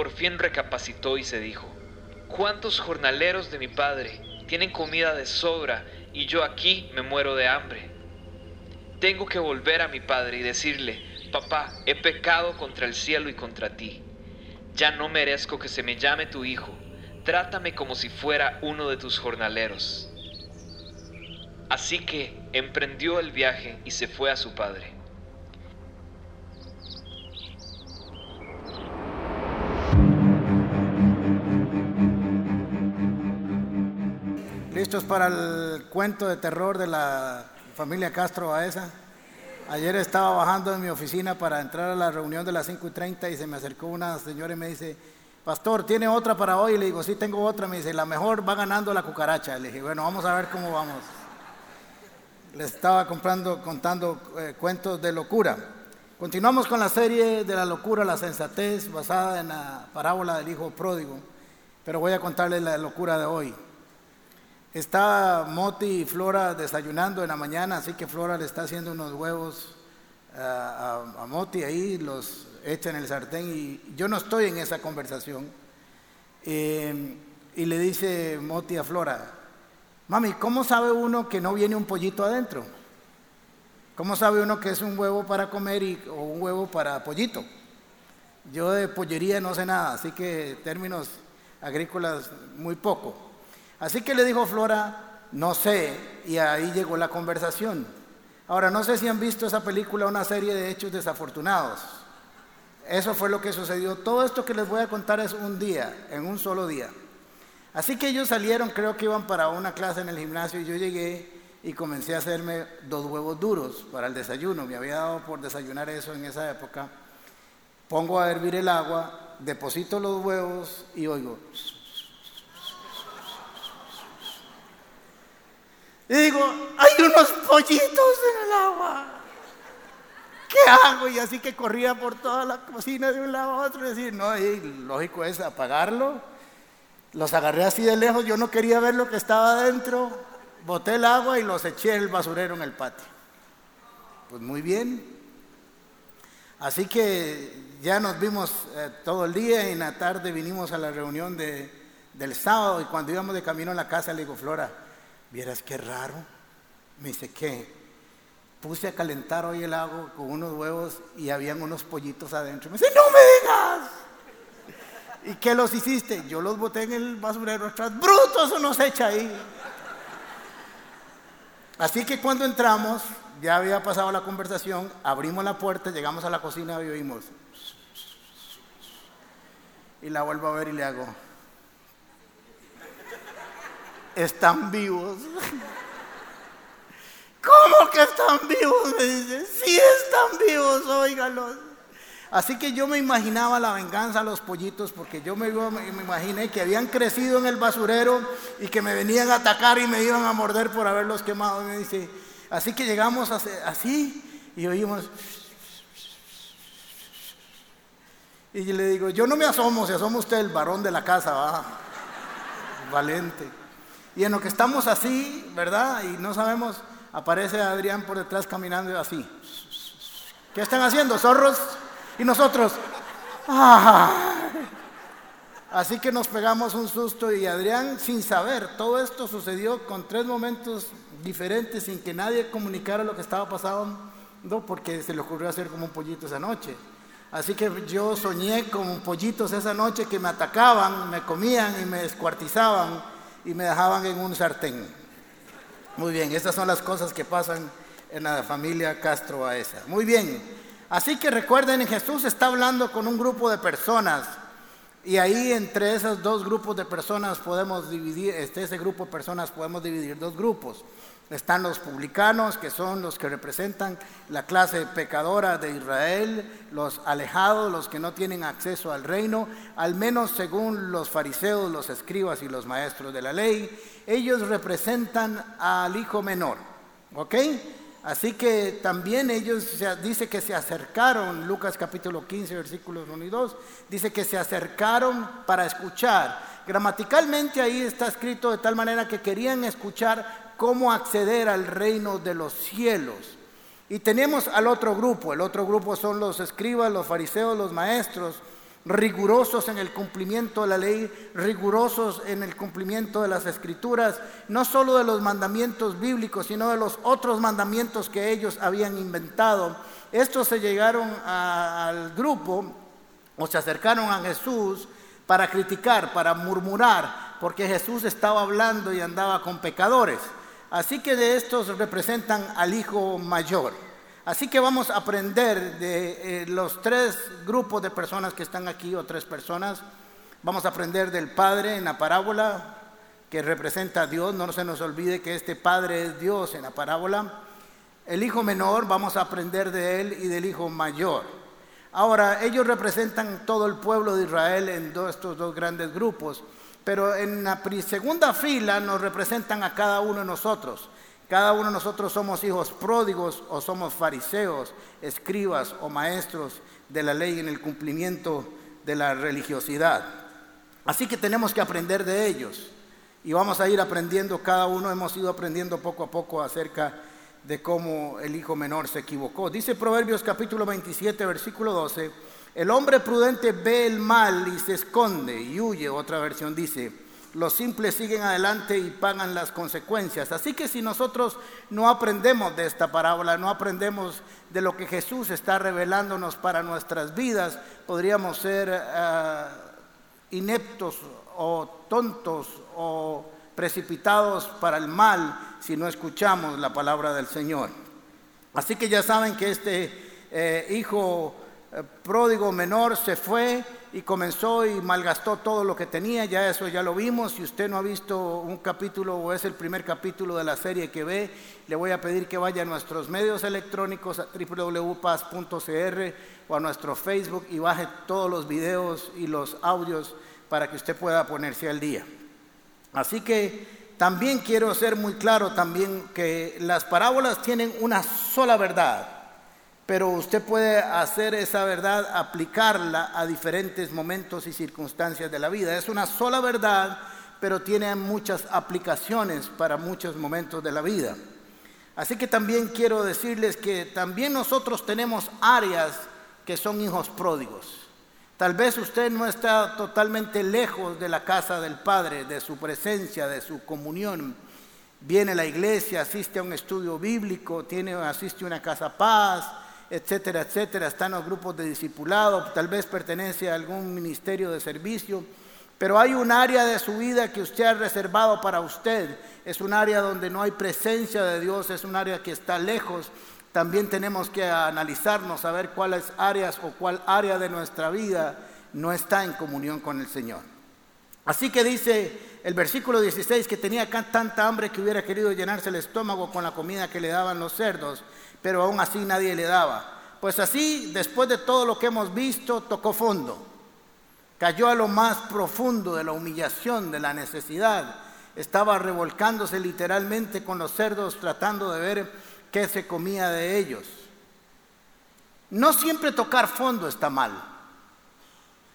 por fin recapacitó y se dijo, ¿cuántos jornaleros de mi padre tienen comida de sobra y yo aquí me muero de hambre? Tengo que volver a mi padre y decirle, papá, he pecado contra el cielo y contra ti. Ya no merezco que se me llame tu hijo. Trátame como si fuera uno de tus jornaleros. Así que emprendió el viaje y se fue a su padre. ¿Listos para el cuento de terror de la familia Castro Baeza? Ayer estaba bajando en mi oficina para entrar a la reunión de las 5 y 30 y se me acercó una señora y me dice, Pastor, ¿tiene otra para hoy? Le digo, sí, tengo otra. Me dice, la mejor va ganando la cucaracha. Le dije, bueno, vamos a ver cómo vamos. Le estaba comprando, contando eh, cuentos de locura. Continuamos con la serie de la locura, la sensatez, basada en la parábola del hijo pródigo. Pero voy a contarles la locura de hoy. Está Moti y Flora desayunando en la mañana, así que Flora le está haciendo unos huevos eh, a, Moti ahí, los echa en el sartén y yo no estoy en esa conversación. Eh, y le dice Moti a Flora, mami, ¿cómo sabe uno que no viene un pollito adentro? ¿Cómo sabe uno que es un huevo para comer y, o un huevo para pollito? Yo de pollería no sé nada, así que términos agrícolas muy poco. Así que le dijo Flora, no sé, y ahí llegó la conversación. Ahora, no sé si han visto esa película, una serie de hechos desafortunados. Eso fue lo que sucedió. Todo esto que les voy a contar es un día, en un solo día. Así que ellos salieron, creo que iban para una clase en el gimnasio y yo llegué y comencé a hacerme dos huevos duros para el desayuno. Me había dado por desayunar eso en esa época. Pongo a hervir el agua, deposito los huevos y oigo, Y digo, hay unos pollitos en el agua. ¿Qué hago? Y así que corría por toda la cocina de un lado a otro y decir, no, y lógico es apagarlo. Los agarré así de lejos, yo no quería ver lo que estaba adentro. Boté el agua y los eché el basurero en el patio. Pues muy bien. Así que ya nos vimos eh, todo el día y en la tarde vinimos a la reunión de, del sábado y cuando íbamos de camino a la casa le digo, Flora, Vieras qué raro. Me dice, ¿qué? Puse a calentar hoy el agua con unos huevos y habían unos pollitos adentro. Me dice, no me digas. ¿Y qué los hiciste? Yo los boté en el basurero atrás. Brutos unos echa ahí. Así que cuando entramos, ya había pasado la conversación, abrimos la puerta, llegamos a la cocina y oímos. Y la vuelvo a ver y le hago están vivos. ¿Cómo que están vivos? Me dice, sí están vivos, óigalos. Así que yo me imaginaba la venganza a los pollitos, porque yo me, me, imaginé que habían crecido en el basurero y que me venían a atacar y me iban a morder por haberlos quemado. me dice, así que llegamos así y oímos. Y le digo, yo no me asomo, se asoma usted el varón de la casa, va. Valente. Y en lo que estamos así, ¿verdad? Y no sabemos, aparece Adrián por detrás caminando así. ¿Qué están haciendo, zorros? Y nosotros, ¡ah! Así que nos pegamos un susto y Adrián, sin saber, todo esto sucedió con tres momentos diferentes, sin que nadie comunicara lo que estaba pasando, porque se le ocurrió hacer como un pollito esa noche. Así que yo soñé con pollitos esa noche que me atacaban, me comían y me descuartizaban y me dejaban en un sartén. Muy bien, estas son las cosas que pasan en la familia Castro Baeza. Muy bien, así que recuerden, Jesús está hablando con un grupo de personas y ahí entre esos dos grupos de personas podemos dividir, este, ese grupo de personas podemos dividir dos grupos. Están los publicanos, que son los que representan la clase pecadora de Israel, los alejados, los que no tienen acceso al reino, al menos según los fariseos, los escribas y los maestros de la ley. Ellos representan al hijo menor. ¿Ok? Así que también ellos, dice que se acercaron, Lucas capítulo 15, versículos 1 y 2, dice que se acercaron para escuchar. Gramaticalmente ahí está escrito de tal manera que querían escuchar cómo acceder al reino de los cielos. Y tenemos al otro grupo, el otro grupo son los escribas, los fariseos, los maestros, rigurosos en el cumplimiento de la ley, rigurosos en el cumplimiento de las escrituras, no solo de los mandamientos bíblicos, sino de los otros mandamientos que ellos habían inventado. Estos se llegaron al grupo o se acercaron a Jesús para criticar, para murmurar, porque Jesús estaba hablando y andaba con pecadores. Así que de estos representan al hijo mayor. Así que vamos a aprender de eh, los tres grupos de personas que están aquí o tres personas. Vamos a aprender del Padre en la parábola que representa a Dios. No se nos olvide que este Padre es Dios en la parábola. El hijo menor, vamos a aprender de él y del hijo mayor. Ahora, ellos representan todo el pueblo de Israel en estos dos grandes grupos, pero en la segunda fila nos representan a cada uno de nosotros. Cada uno de nosotros somos hijos pródigos o somos fariseos, escribas o maestros de la ley en el cumplimiento de la religiosidad. Así que tenemos que aprender de ellos y vamos a ir aprendiendo, cada uno hemos ido aprendiendo poco a poco acerca de cómo el hijo menor se equivocó. Dice Proverbios capítulo 27, versículo 12, el hombre prudente ve el mal y se esconde y huye, otra versión dice, los simples siguen adelante y pagan las consecuencias. Así que si nosotros no aprendemos de esta parábola, no aprendemos de lo que Jesús está revelándonos para nuestras vidas, podríamos ser eh, ineptos o tontos o precipitados para el mal si no escuchamos la palabra del Señor. Así que ya saben que este eh, hijo pródigo menor se fue y comenzó y malgastó todo lo que tenía, ya eso ya lo vimos, si usted no ha visto un capítulo o es el primer capítulo de la serie que ve, le voy a pedir que vaya a nuestros medios electrónicos a www.paz.cr o a nuestro Facebook y baje todos los videos y los audios para que usted pueda ponerse al día. Así que también quiero ser muy claro también que las parábolas tienen una sola verdad pero usted puede hacer esa verdad, aplicarla a diferentes momentos y circunstancias de la vida. Es una sola verdad, pero tiene muchas aplicaciones para muchos momentos de la vida. Así que también quiero decirles que también nosotros tenemos áreas que son hijos pródigos. Tal vez usted no está totalmente lejos de la casa del Padre, de su presencia, de su comunión. Viene a la iglesia, asiste a un estudio bíblico, tiene, asiste a una casa paz, etcétera, etcétera, está en los grupos de discipulado, tal vez pertenece a algún ministerio de servicio, pero hay un área de su vida que usted ha reservado para usted, es un área donde no hay presencia de Dios, es un área que está lejos. También tenemos que analizarnos, saber cuáles áreas o cuál área de nuestra vida no está en comunión con el Señor. Así que dice el versículo 16 que tenía tanta hambre que hubiera querido llenarse el estómago con la comida que le daban los cerdos pero aún así nadie le daba. Pues así, después de todo lo que hemos visto, tocó fondo. Cayó a lo más profundo de la humillación, de la necesidad. Estaba revolcándose literalmente con los cerdos tratando de ver qué se comía de ellos. No siempre tocar fondo está mal.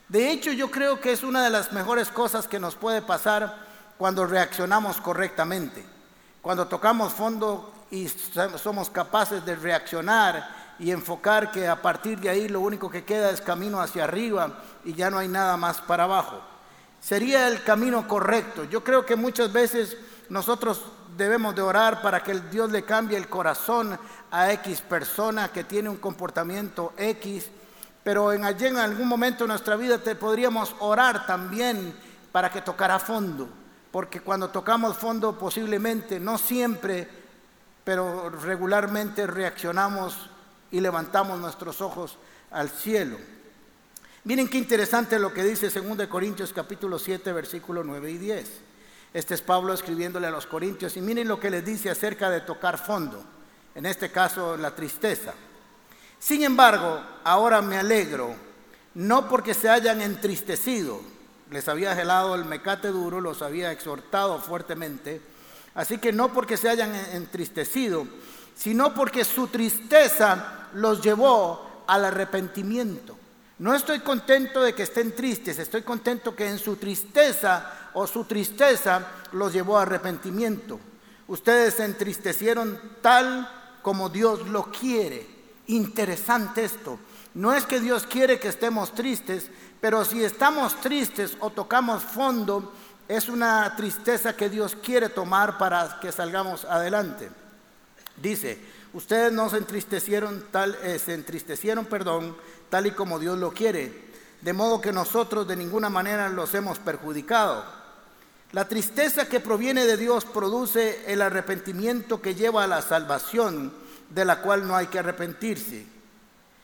De hecho, yo creo que es una de las mejores cosas que nos puede pasar cuando reaccionamos correctamente. Cuando tocamos fondo y somos capaces de reaccionar y enfocar que a partir de ahí lo único que queda es camino hacia arriba y ya no hay nada más para abajo. Sería el camino correcto. Yo creo que muchas veces nosotros debemos de orar para que Dios le cambie el corazón a X persona que tiene un comportamiento X, pero en, en algún momento de nuestra vida te podríamos orar también para que tocara fondo, porque cuando tocamos fondo posiblemente no siempre pero regularmente reaccionamos y levantamos nuestros ojos al cielo. Miren qué interesante lo que dice 2 Corintios capítulo 7 versículo 9 y 10. Este es Pablo escribiéndole a los Corintios y miren lo que les dice acerca de tocar fondo, en este caso la tristeza. Sin embargo, ahora me alegro, no porque se hayan entristecido, les había gelado el mecate duro, los había exhortado fuertemente, Así que no porque se hayan entristecido, sino porque su tristeza los llevó al arrepentimiento. No estoy contento de que estén tristes, estoy contento que en su tristeza o su tristeza los llevó a arrepentimiento. Ustedes se entristecieron tal como Dios lo quiere. Interesante esto. No es que Dios quiere que estemos tristes, pero si estamos tristes o tocamos fondo, es una tristeza que Dios quiere tomar para que salgamos adelante. Dice, ustedes no se entristecieron tal, eh, se entristecieron, perdón, tal y como Dios lo quiere, de modo que nosotros de ninguna manera los hemos perjudicado. La tristeza que proviene de Dios produce el arrepentimiento que lleva a la salvación, de la cual no hay que arrepentirse,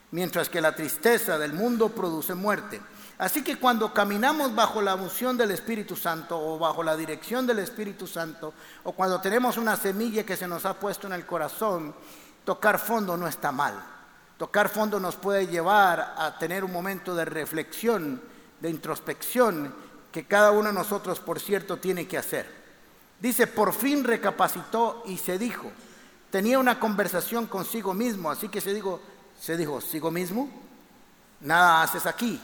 mientras que la tristeza del mundo produce muerte. Así que cuando caminamos bajo la unción del Espíritu Santo o bajo la dirección del Espíritu Santo, o cuando tenemos una semilla que se nos ha puesto en el corazón, tocar fondo no está mal. Tocar fondo nos puede llevar a tener un momento de reflexión, de introspección que cada uno de nosotros, por cierto, tiene que hacer. Dice, por fin recapacitó y se dijo, tenía una conversación consigo mismo, así que se dijo, se dijo, ¿sigo mismo? Nada haces aquí.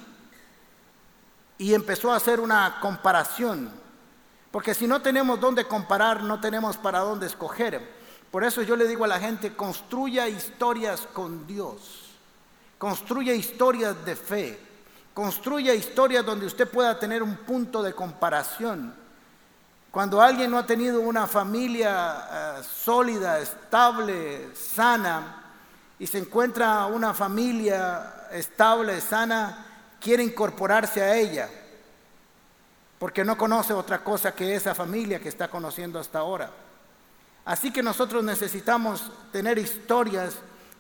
Y empezó a hacer una comparación, porque si no tenemos dónde comparar, no tenemos para dónde escoger. Por eso yo le digo a la gente, construya historias con Dios, construya historias de fe, Construya historias donde usted pueda tener un punto de comparación. Cuando alguien no ha tenido una familia eh, sólida, estable, sana, y se encuentra una familia estable, sana, quiere incorporarse a ella, porque no conoce otra cosa que esa familia que está conociendo hasta ahora. Así que nosotros necesitamos tener historias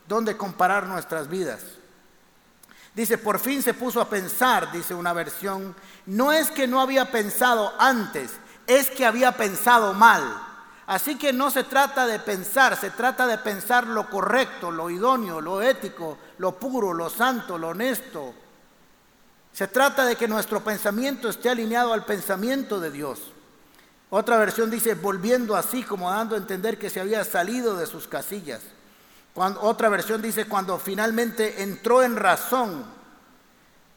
donde comparar nuestras vidas. Dice, por fin se puso a pensar, dice una versión. No es que no había pensado antes, es que había pensado mal. Así que no se trata de pensar, se trata de pensar lo correcto, lo idóneo, lo ético, lo puro, lo santo, lo honesto. Se trata de que nuestro pensamiento esté alineado al pensamiento de Dios. Otra versión dice, volviendo así, como dando a entender que se había salido de sus casillas otra versión dice cuando finalmente entró en razón.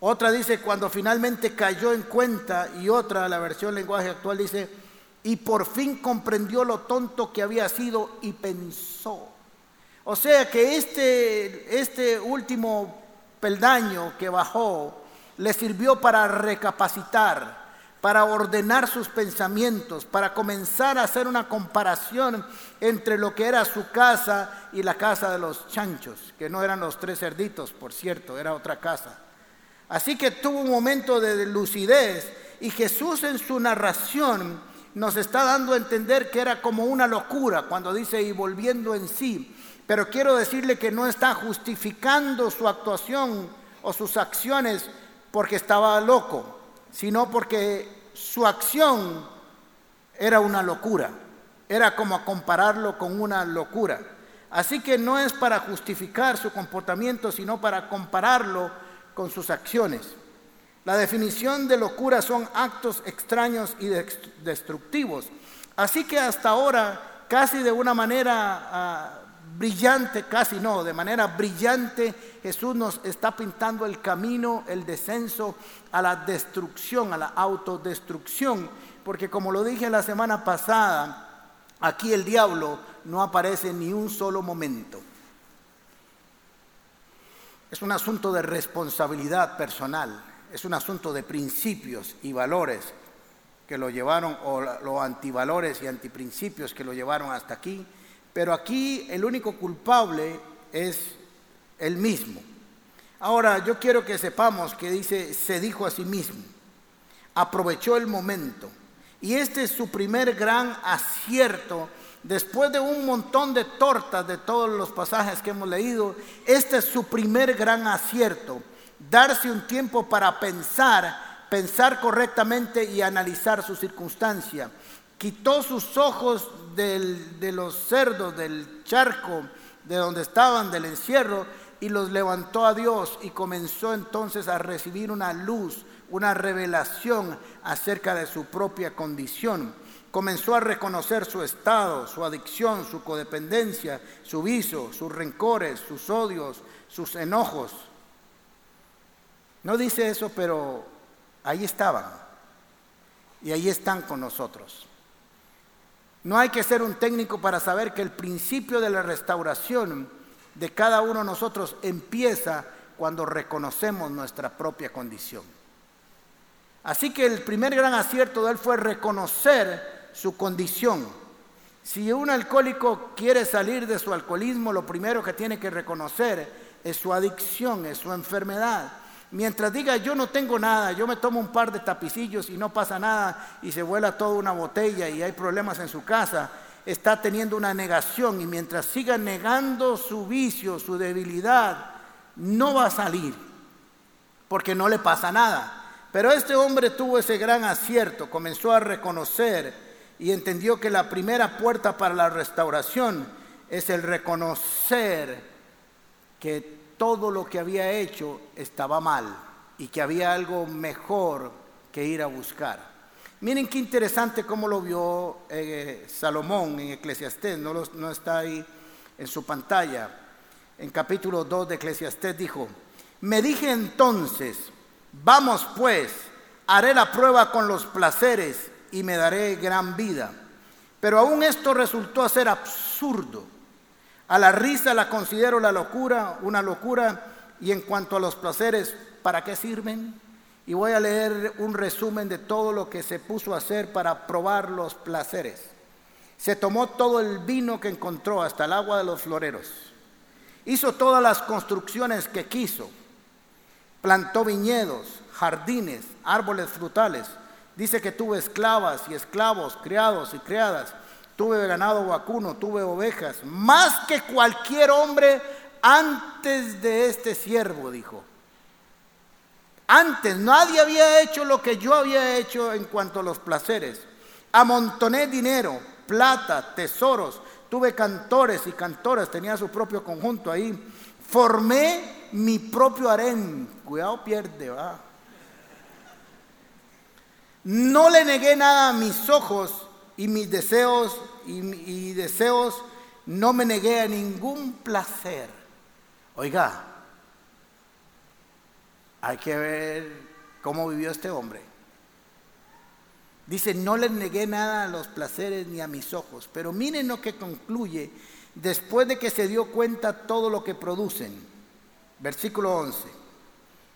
Otra dice cuando finalmente cayó en cuenta. Y otra, la versión lenguaje actual dice, y por fin comprendió lo tonto que había sido y pensó. O sea que este, este último peldaño que bajó le sirvió para recapacitar, para ordenar sus pensamientos, para comenzar a hacer una comparación entre lo que era su casa y la casa de los chanchos, que no eran los tres cerditos, por cierto, era otra casa. Así que tuvo un momento de lucidez y Jesús en su narración nos está dando a entender que era como una locura cuando dice y volviendo en sí. Pero quiero decirle que no está justificando su actuación o sus acciones porque estaba loco sino porque su acción era una locura. Era como compararlo con una locura. Así que no es para justificar su comportamiento, sino para compararlo con sus acciones. La definición de locura son actos extraños y destructivos. Así que hasta ahora, casi de una manera ah, brillante, casi no, de manera brillante, Jesús nos está pintando el camino, el descenso a la destrucción, a la autodestrucción, porque como lo dije la semana pasada, aquí el diablo no aparece ni un solo momento. Es un asunto de responsabilidad personal, es un asunto de principios y valores que lo llevaron, o los antivalores y antiprincipios que lo llevaron hasta aquí pero aquí el único culpable es el mismo. Ahora, yo quiero que sepamos que dice, se dijo a sí mismo, aprovechó el momento. Y este es su primer gran acierto. Después de un montón de tortas de todos los pasajes que hemos leído, este es su primer gran acierto. Darse un tiempo para pensar, pensar correctamente y analizar su circunstancia quitó sus ojos de los cerdos, del charco, de donde estaban, del encierro, y los levantó a Dios y comenzó entonces a recibir una luz, una revelación acerca de su propia condición. Comenzó a reconocer su estado, su adicción, su codependencia, su vicio, sus rencores, sus odios, sus enojos. No dice eso, pero ahí estaban. Y ahí están con nosotros. No hay que ser un técnico para saber que el principio de la restauración de cada uno de nosotros empieza cuando reconocemos nuestra propia condición. Así que el primer gran acierto de él fue reconocer su condición. Si un alcohólico quiere salir de su alcoholismo, lo primero que tiene que reconocer es su adicción, es su enfermedad. Mientras diga yo no tengo nada, yo me tomo un par de tapicillos y no pasa nada y se vuela toda una botella y hay problemas en su casa, está teniendo una negación y mientras siga negando su vicio, su debilidad, no va a salir porque no le pasa nada. Pero este hombre tuvo ese gran acierto, comenzó a reconocer y entendió que la primera puerta para la restauración es el reconocer que todo lo que había hecho estaba mal y que había algo mejor que ir a buscar. Miren qué interesante cómo lo vio eh, Salomón en Eclesiastés, no, no está ahí en su pantalla. En capítulo 2 de Eclesiastés dijo, me dije entonces, vamos pues, haré la prueba con los placeres y me daré gran vida. Pero aún esto resultó ser absurdo a la risa la considero la locura, una locura, y en cuanto a los placeres, ¿para qué sirven? Y voy a leer un resumen de todo lo que se puso a hacer para probar los placeres. Se tomó todo el vino que encontró, hasta el agua de los floreros. Hizo todas las construcciones que quiso. Plantó viñedos, jardines, árboles frutales. Dice que tuvo esclavas y esclavos, criados y criadas tuve ganado vacuno, tuve ovejas, más que cualquier hombre antes de este siervo, dijo. Antes nadie había hecho lo que yo había hecho en cuanto a los placeres. Amontoné dinero, plata, tesoros, tuve cantores y cantoras, tenía su propio conjunto ahí. Formé mi propio harén. Cuidado, pierde, va. No le negué nada a mis ojos y mis deseos y, deseos, no me negué a ningún placer. Oiga, hay que ver cómo vivió este hombre. Dice, no le negué nada a los placeres ni a mis ojos, pero miren lo que concluye después de que se dio cuenta todo lo que producen. Versículo 11.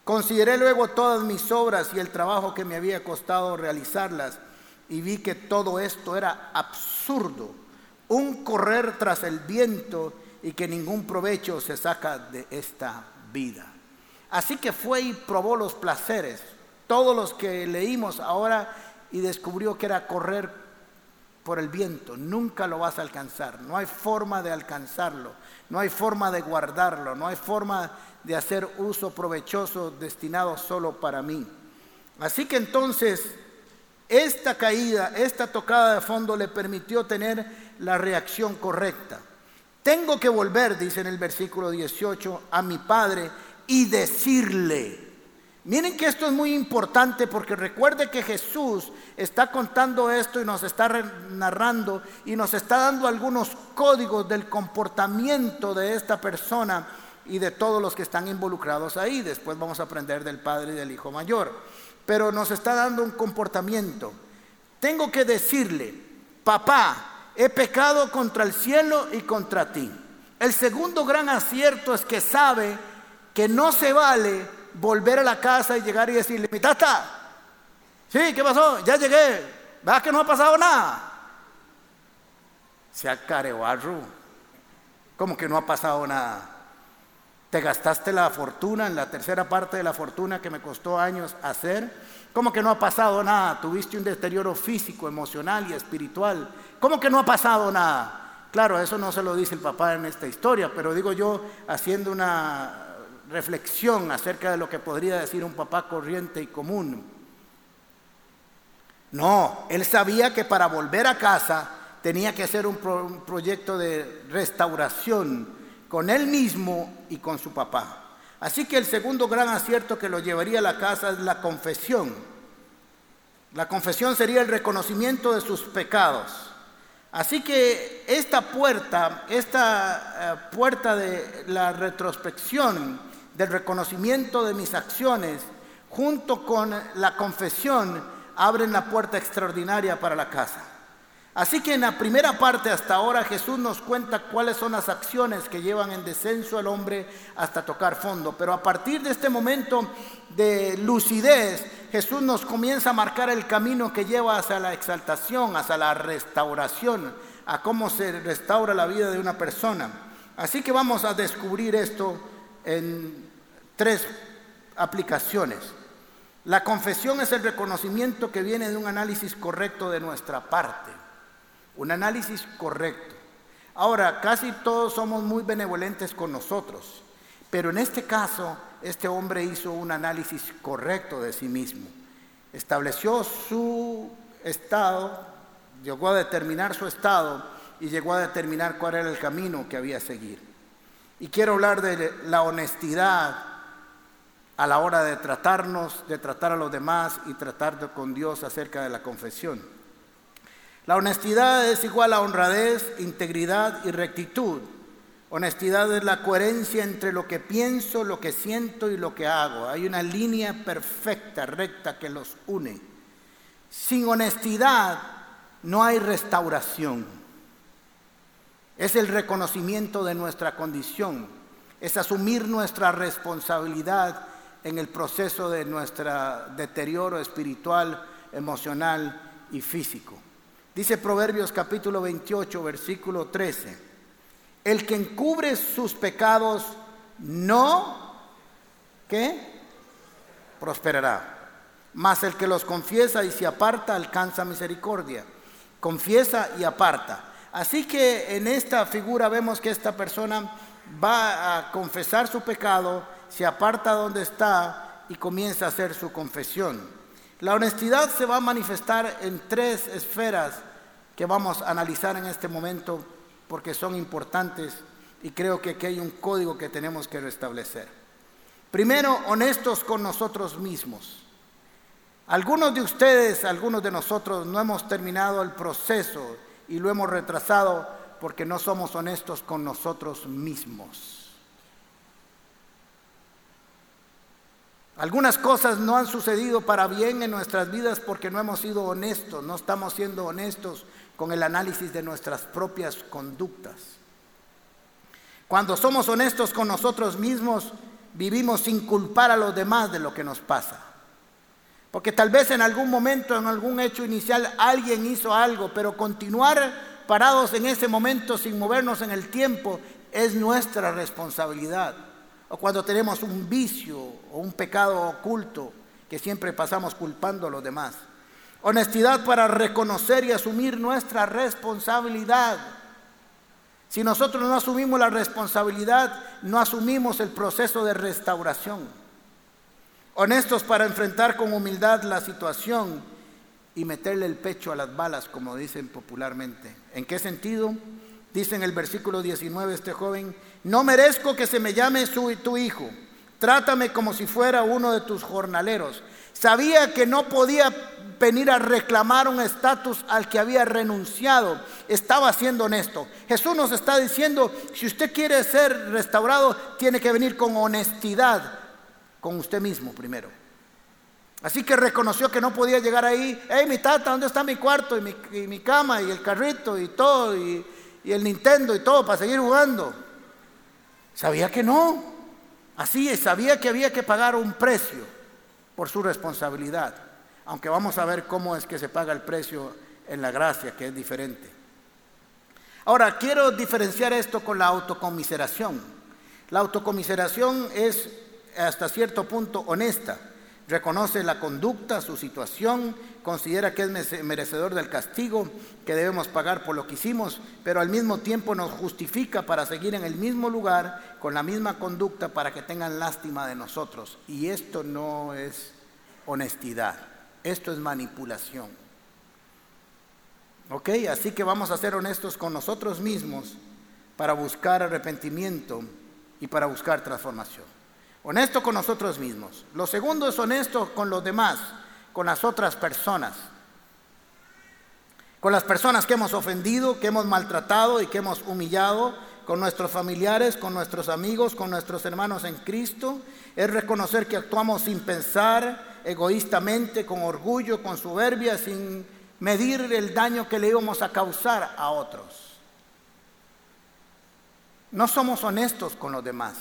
Consideré luego todas mis obras y el trabajo que me había costado realizarlas y vi que todo esto era absurdo, un correr tras el viento y que ningún provecho se saca de esta vida. Así que fue y probó los placeres, todos los que leímos ahora, y descubrió que era correr por el viento. Nunca lo vas a alcanzar, no hay forma de alcanzarlo, no hay forma de guardarlo, no hay forma de hacer uso provechoso destinado solo para mí. Así que entonces esta caída, esta tocada de fondo le permitió tener la reacción correcta. Tengo que volver, dice en el versículo 18, a mi padre y decirle. Miren que esto es muy importante porque recuerde que Jesús está contando esto y nos está narrando y nos está dando algunos códigos del comportamiento de esta persona y de todos los que están involucrados ahí. Después vamos a aprender del Padre y del Hijo Mayor pero nos está dando un comportamiento. Tengo que decirle, papá, he pecado contra el cielo y contra ti. El segundo gran acierto es que sabe que no se vale volver a la casa y llegar y decirle, mi tata, sí, ¿qué pasó? Ya llegué, ¿verdad que no ha pasado nada? Se acarebarro, como que no ha pasado nada. Te gastaste la fortuna, en la tercera parte de la fortuna que me costó años hacer. ¿Cómo que no ha pasado nada? Tuviste un deterioro físico, emocional y espiritual. ¿Cómo que no ha pasado nada? Claro, eso no se lo dice el papá en esta historia, pero digo yo haciendo una reflexión acerca de lo que podría decir un papá corriente y común. No, él sabía que para volver a casa tenía que hacer un, un proyecto de restauración con él mismo y con su papá. Así que el segundo gran acierto que lo llevaría a la casa es la confesión. La confesión sería el reconocimiento de sus pecados. Así que esta puerta, esta eh, puerta de la retrospección, del reconocimiento de mis acciones, junto con la confesión, abren la puerta extraordinaria para la casa. Así que en la primera parte hasta ahora Jesús nos cuenta cuáles son las acciones que llevan en descenso al hombre hasta tocar fondo. Pero a partir de este momento de lucidez, Jesús nos comienza a marcar el camino que lleva hacia la exaltación, hacia la restauración, a cómo se restaura la vida de una persona. Así que vamos a descubrir esto en tres aplicaciones. La confesión es el reconocimiento que viene de un análisis correcto de nuestra parte un análisis correcto. Ahora, casi todos somos muy benevolentes con nosotros, pero en este caso, este hombre hizo un análisis correcto de sí mismo. Estableció su estado, llegó a determinar su estado y llegó a determinar cuál era el camino que había a seguir. Y quiero hablar de la honestidad a la hora de tratarnos, de tratar a los demás y tratar con Dios acerca de la confesión. La honestidad es igual a honradez, integridad y rectitud. Honestidad es la coherencia entre lo que pienso, lo que siento y lo que hago. Hay una línea perfecta, recta que los une. Sin honestidad no hay restauración. Es el reconocimiento de nuestra condición. Es asumir nuestra responsabilidad en el proceso de nuestro deterioro espiritual, emocional y físico. Dice Proverbios capítulo 28, versículo 13. El que encubre sus pecados no, ¿qué? Prosperará. Mas el que los confiesa y se aparta alcanza misericordia. Confiesa y aparta. Así que en esta figura vemos que esta persona va a confesar su pecado, se aparta donde está y comienza a hacer su confesión. La honestidad se va a manifestar en tres esferas que vamos a analizar en este momento porque son importantes y creo que aquí hay un código que tenemos que restablecer. Primero, honestos con nosotros mismos. Algunos de ustedes, algunos de nosotros no hemos terminado el proceso y lo hemos retrasado porque no somos honestos con nosotros mismos. Algunas cosas no han sucedido para bien en nuestras vidas porque no hemos sido honestos, no estamos siendo honestos con el análisis de nuestras propias conductas. Cuando somos honestos con nosotros mismos, vivimos sin culpar a los demás de lo que nos pasa. Porque tal vez en algún momento, en algún hecho inicial, alguien hizo algo, pero continuar parados en ese momento sin movernos en el tiempo es nuestra responsabilidad o cuando tenemos un vicio o un pecado oculto que siempre pasamos culpando a los demás. Honestidad para reconocer y asumir nuestra responsabilidad. Si nosotros no asumimos la responsabilidad, no asumimos el proceso de restauración. Honestos para enfrentar con humildad la situación y meterle el pecho a las balas, como dicen popularmente. ¿En qué sentido? Dice en el versículo 19 este joven, no merezco que se me llame su, tu hijo, trátame como si fuera uno de tus jornaleros. Sabía que no podía venir a reclamar un estatus al que había renunciado. Estaba siendo honesto. Jesús nos está diciendo, si usted quiere ser restaurado, tiene que venir con honestidad con usted mismo primero. Así que reconoció que no podía llegar ahí, hey mi tata, ¿dónde está mi cuarto y mi, cama y el carrito y todo? Y el Nintendo y todo para seguir jugando. Sabía que no. Así es, sabía que había que pagar un precio por su responsabilidad. Aunque vamos a ver cómo es que se paga el precio en la gracia, que es diferente. Ahora, quiero diferenciar esto con la autocomiseración. La autocomiseración es hasta cierto punto honesta reconoce la conducta, su situación, considera que es merecedor del castigo que debemos pagar por lo que hicimos, pero al mismo tiempo nos justifica para seguir en el mismo lugar con la misma conducta para que tengan lástima de nosotros. Y esto no es honestidad, esto es manipulación. ¿Ok? Así que vamos a ser honestos con nosotros mismos para buscar arrepentimiento y para buscar transformación. Honesto con nosotros mismos. Lo segundo es honesto con los demás, con las otras personas. Con las personas que hemos ofendido, que hemos maltratado y que hemos humillado, con nuestros familiares, con nuestros amigos, con nuestros hermanos en Cristo. Es reconocer que actuamos sin pensar, egoístamente, con orgullo, con soberbia, sin medir el daño que le íbamos a causar a otros. No somos honestos con los demás.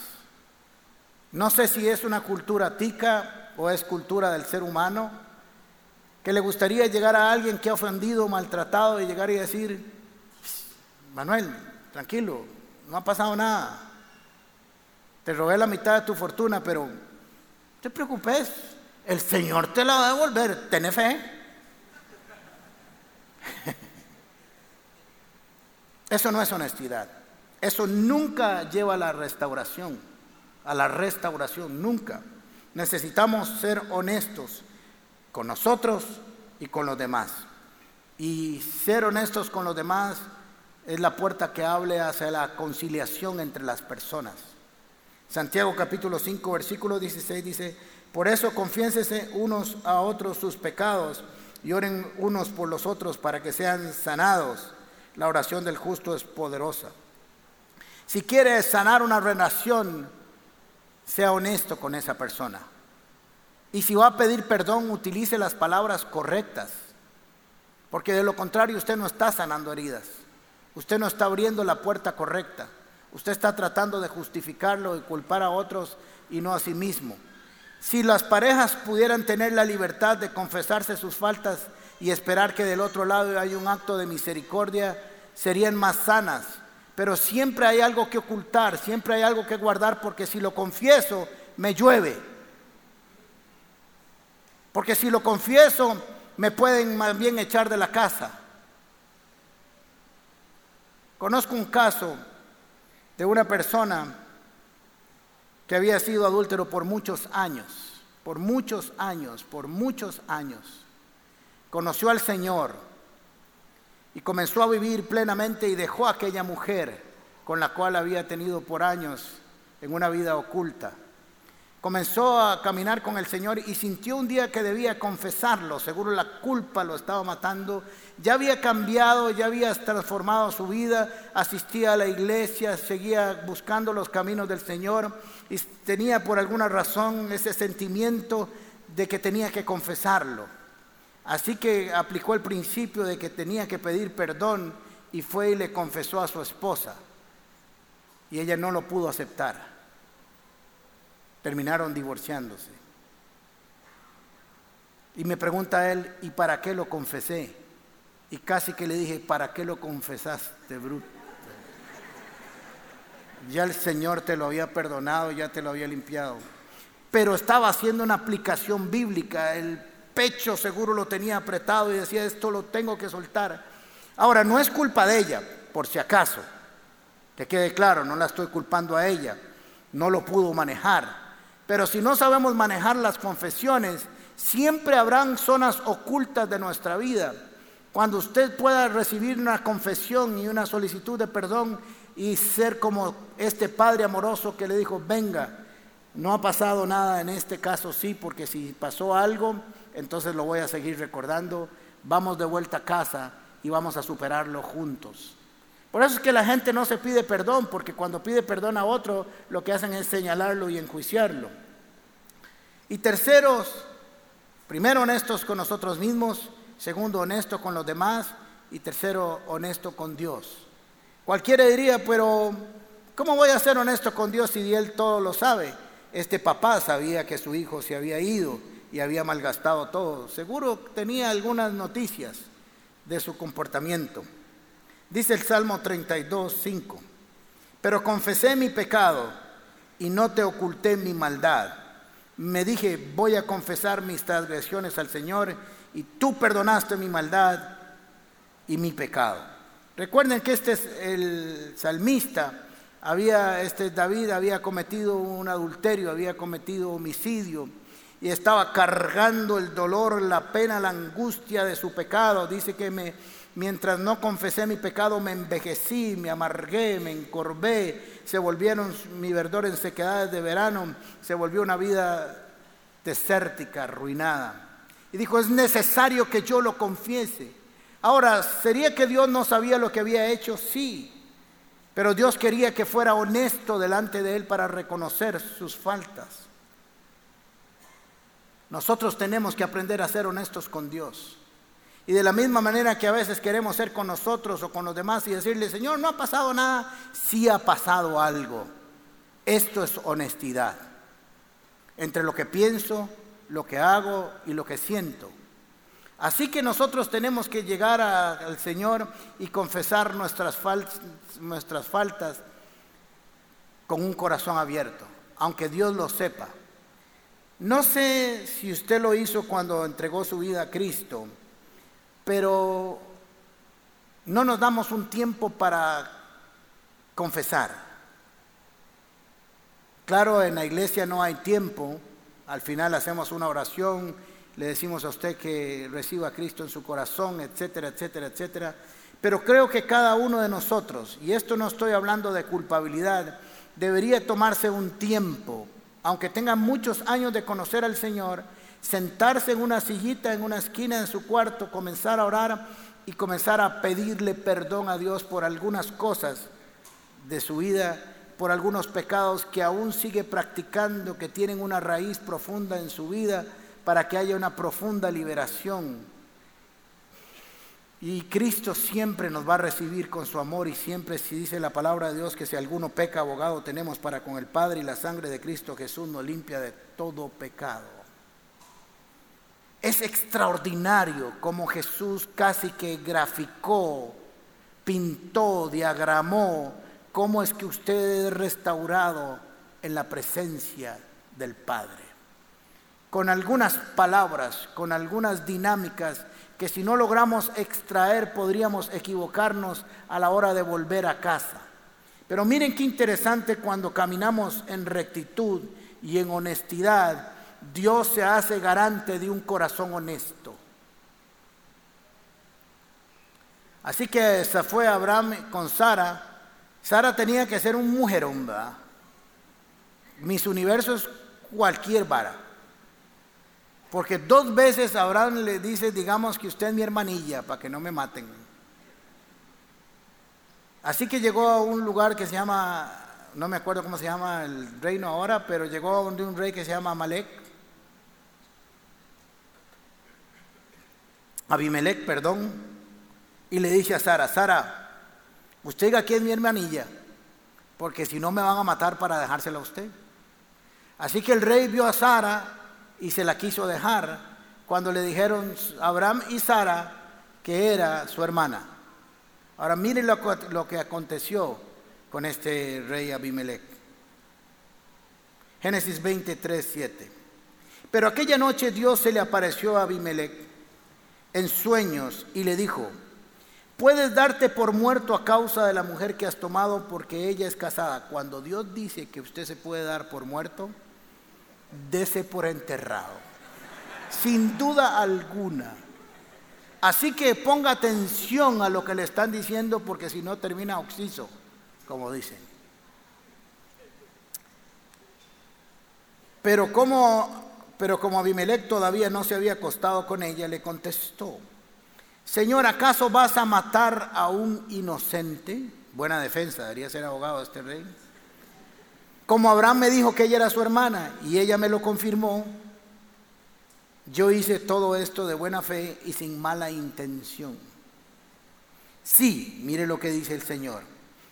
No sé si es una cultura tica o es cultura del ser humano, que le gustaría llegar a alguien que ha ofendido, maltratado y llegar y decir, Manuel, tranquilo, no ha pasado nada. Te robé la mitad de tu fortuna, pero no te preocupes, el Señor te la va a devolver, ten fe. Eso no es honestidad. Eso nunca lleva a la restauración, a la restauración, nunca. Necesitamos ser honestos con nosotros y con los demás. Y ser honestos con los demás es la puerta que hable hacia la conciliación entre las personas. Santiago capítulo 5 versículo 16 dice, por eso confiénsese unos a otros sus pecados y oren unos por los otros para que sean sanados. La oración del justo es poderosa. Si quiere sanar una relación, sea honesto con esa persona. Y si va a pedir perdón, utilice las palabras correctas. Porque de lo contrario usted no está sanando heridas. Usted no está abriendo la puerta correcta. Usted está tratando de justificarlo y culpar a otros y no a sí mismo. Si las parejas pudieran tener la libertad de confesarse sus faltas y esperar que del otro lado haya un acto de misericordia, serían más sanas. Pero siempre hay algo que ocultar, siempre hay algo que guardar, porque si lo confieso, me llueve. Porque si lo confieso, me pueden más bien echar de la casa. Conozco un caso de una persona que había sido adúltero por muchos años, por muchos años, por muchos años. Conoció al Señor y comenzó a vivir plenamente y dejó a aquella mujer con la cual había tenido por años en una vida oculta comenzó a caminar con el Señor y sintió un día que debía confesarlo, seguro la culpa lo estaba matando, ya había cambiado, ya había transformado su vida, asistía a la iglesia, seguía buscando los caminos del Señor y tenía por alguna razón ese sentimiento de que tenía que confesarlo. Así que aplicó el principio de que tenía que pedir perdón y fue y le confesó a su esposa. Y ella no lo pudo aceptar terminaron divorciándose. Y me pregunta él, ¿y para qué lo confesé? Y casi que le dije, ¿para qué lo confesaste, bruto? Ya el Señor te lo había perdonado, ya te lo había limpiado. Pero estaba haciendo una aplicación bíblica, el pecho seguro lo tenía apretado y decía, esto lo tengo que soltar. Ahora, no es culpa de ella, por si acaso, que quede claro, no la estoy culpando a ella, no lo pudo manejar. Pero si no sabemos manejar las confesiones, siempre habrán zonas ocultas de nuestra vida. Cuando usted pueda recibir una confesión y una solicitud de perdón y ser como este Padre amoroso que le dijo, venga, no ha pasado nada en este caso, sí, porque si pasó algo, entonces lo voy a seguir recordando, vamos de vuelta a casa y vamos a superarlo juntos. Por eso es que la gente no se pide perdón, porque cuando pide perdón a otro, lo que hacen es señalarlo y enjuiciarlo. Y terceros, primero honestos con nosotros mismos, segundo honesto con los demás y tercero honesto con Dios. Cualquiera diría, pero ¿cómo voy a ser honesto con Dios si Él todo lo sabe? Este papá sabía que su hijo se había ido y había malgastado todo. Seguro tenía algunas noticias de su comportamiento. Dice el Salmo 32, 5. Pero confesé mi pecado y no te oculté mi maldad. Me dije, voy a confesar mis transgresiones al Señor y tú perdonaste mi maldad y mi pecado. Recuerden que este es el salmista, había, este David había cometido un adulterio, había cometido homicidio y estaba cargando el dolor, la pena, la angustia de su pecado. Dice que Mientras no confesé mi pecado, me envejecí, me amargué, me encorvé, se volvieron mi verdor en sequedades de verano, se volvió una vida desértica, arruinada. Y dijo, es necesario que yo lo confiese. Ahora, ¿sería que Dios no sabía lo que había hecho? Sí, pero Dios quería que fuera honesto delante de Él para reconocer sus faltas. Nosotros tenemos que aprender a ser honestos con Dios. Y de la misma manera que a veces queremos ser con nosotros o con los demás y decirle, Señor, no ha pasado nada, sí ha pasado algo. Esto es honestidad. Entre lo que pienso, lo que hago y lo que siento. Así que nosotros tenemos que llegar al Señor y confesar nuestras, nuestras faltas con un corazón abierto, aunque Dios lo sepa. No sé si usted lo hizo cuando entregó su vida a Cristo, pero no nos damos un tiempo para confesar. Claro, en la iglesia no hay tiempo, al final hacemos una oración, le decimos a usted que reciba a Cristo en su corazón, etcétera, etcétera, etcétera. Pero creo que cada uno de nosotros, y esto no estoy hablando de culpabilidad, debería tomarse un tiempo, aunque tenga muchos años de conocer al Señor, sentarse en una sillita, en una esquina de su cuarto, comenzar a orar y comenzar a pedirle perdón a Dios por algunas cosas de su vida, por algunos pecados que aún sigue practicando, que tienen una raíz profunda en su vida, para que haya una profunda liberación. Y Cristo siempre nos va a recibir con su amor y siempre si dice la palabra de Dios que si alguno peca, abogado tenemos para con el Padre y la sangre de Cristo Jesús nos limpia de todo pecado. Es extraordinario como Jesús casi que graficó, pintó, diagramó cómo es que usted es restaurado en la presencia del Padre. Con algunas palabras, con algunas dinámicas que si no logramos extraer podríamos equivocarnos a la hora de volver a casa. Pero miren qué interesante cuando caminamos en rectitud y en honestidad Dios se hace garante de un corazón honesto. Así que se fue Abraham con Sara. Sara tenía que ser un mujerón, ¿verdad? Mis universos cualquier vara. Porque dos veces Abraham le dice, digamos que usted es mi hermanilla, para que no me maten. Así que llegó a un lugar que se llama, no me acuerdo cómo se llama el reino ahora, pero llegó a un rey que se llama Amalek. Abimelech, perdón, y le dice a Sara, Sara, usted aquí es mi hermanilla, porque si no me van a matar para dejársela a usted. Así que el rey vio a Sara y se la quiso dejar cuando le dijeron Abraham y Sara que era su hermana. Ahora miren lo, lo que aconteció con este rey Abimelech. Génesis 23, 7. Pero aquella noche Dios se le apareció a Abimelech en sueños y le dijo, puedes darte por muerto a causa de la mujer que has tomado porque ella es casada. Cuando Dios dice que usted se puede dar por muerto, dese por enterrado, sin duda alguna. Así que ponga atención a lo que le están diciendo porque si no termina oxiso, como dicen. Pero como pero como Abimelech todavía no se había acostado con ella, le contestó, Señor, ¿acaso vas a matar a un inocente? Buena defensa, debería ser abogado este rey. Como Abraham me dijo que ella era su hermana y ella me lo confirmó, yo hice todo esto de buena fe y sin mala intención. Sí, mire lo que dice el Señor.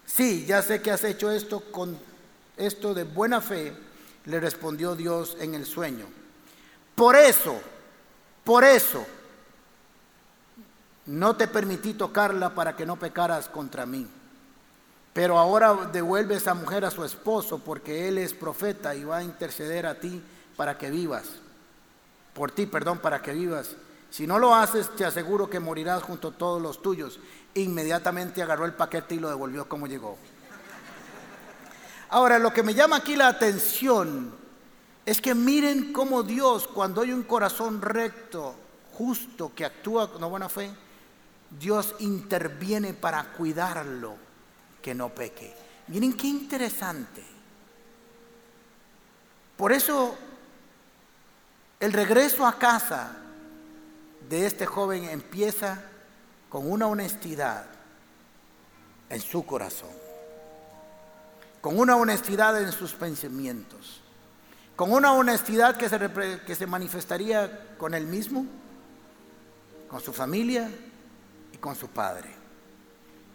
Sí, ya sé que has hecho esto con esto de buena fe, le respondió Dios en el sueño. Por eso, por eso, no te permití tocarla para que no pecaras contra mí. Pero ahora devuelve esa mujer a su esposo porque él es profeta y va a interceder a ti para que vivas. Por ti, perdón, para que vivas. Si no lo haces, te aseguro que morirás junto a todos los tuyos. Inmediatamente agarró el paquete y lo devolvió como llegó. Ahora, lo que me llama aquí la atención es que miren cómo Dios, cuando hay un corazón recto, justo, que actúa con buena fe, Dios interviene para cuidarlo, que no peque. Miren qué interesante. Por eso el regreso a casa de este joven empieza con una honestidad en su corazón, con una honestidad en sus pensamientos con una honestidad que se, que se manifestaría con él mismo, con su familia y con su padre.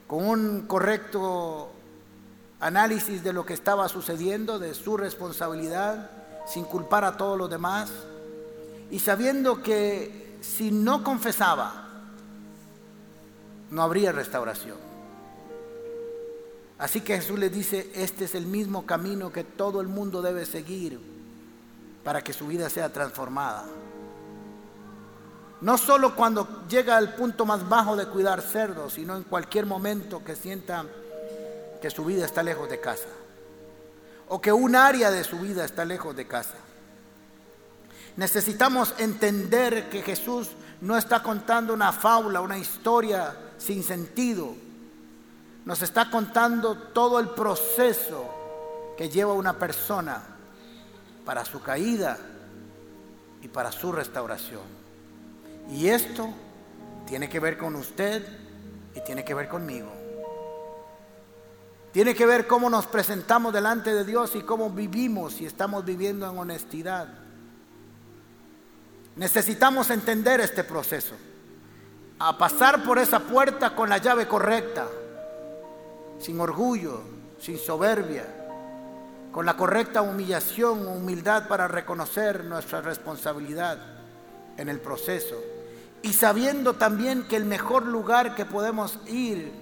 Con un correcto análisis de lo que estaba sucediendo, de su responsabilidad, sin culpar a todos los demás, y sabiendo que si no confesaba, no habría restauración. Así que Jesús le dice, este es el mismo camino que todo el mundo debe seguir para que su vida sea transformada. No solo cuando llega al punto más bajo de cuidar cerdos, sino en cualquier momento que sienta que su vida está lejos de casa. O que un área de su vida está lejos de casa. Necesitamos entender que Jesús no está contando una fábula, una historia sin sentido. Nos está contando todo el proceso que lleva una persona para su caída y para su restauración. Y esto tiene que ver con usted y tiene que ver conmigo. Tiene que ver cómo nos presentamos delante de Dios y cómo vivimos y estamos viviendo en honestidad. Necesitamos entender este proceso. A pasar por esa puerta con la llave correcta, sin orgullo, sin soberbia, con la correcta humillación, humildad para reconocer nuestra responsabilidad en el proceso y sabiendo también que el mejor lugar que podemos ir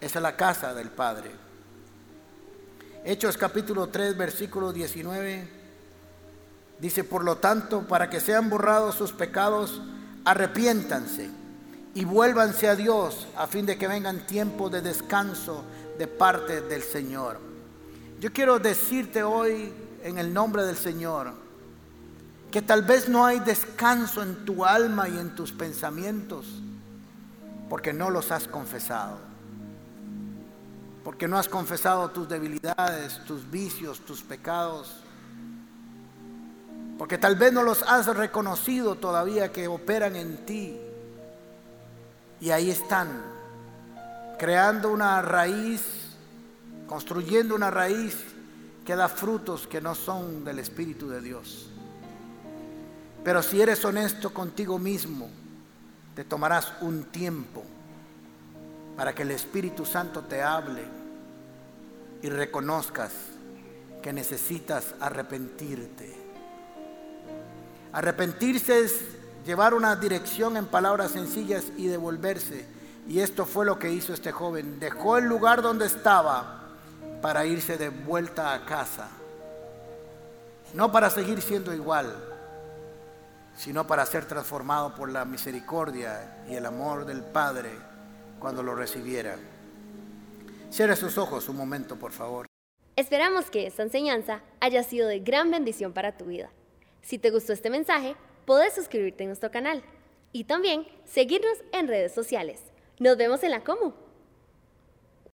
es a la casa del Padre. Hechos capítulo 3, versículo 19, dice, por lo tanto, para que sean borrados sus pecados, arrepiéntanse y vuélvanse a Dios a fin de que vengan tiempos de descanso de parte del Señor. Yo quiero decirte hoy en el nombre del Señor, que tal vez no hay descanso en tu alma y en tus pensamientos porque no los has confesado. Porque no has confesado tus debilidades, tus vicios, tus pecados. Porque tal vez no los has reconocido todavía que operan en ti. Y ahí están, creando una raíz, construyendo una raíz que da frutos que no son del Espíritu de Dios. Pero si eres honesto contigo mismo, te tomarás un tiempo para que el Espíritu Santo te hable y reconozcas que necesitas arrepentirte. Arrepentirse es llevar una dirección en palabras sencillas y devolverse. Y esto fue lo que hizo este joven. Dejó el lugar donde estaba para irse de vuelta a casa. No para seguir siendo igual, sino para ser transformado por la misericordia y el amor del Padre cuando lo recibiera. Cierre sus ojos un momento, por favor. Esperamos que esta enseñanza haya sido de gran bendición para tu vida. Si te gustó este mensaje, puedes suscribirte a nuestro canal y también seguirnos en redes sociales. Nos vemos en la Comu.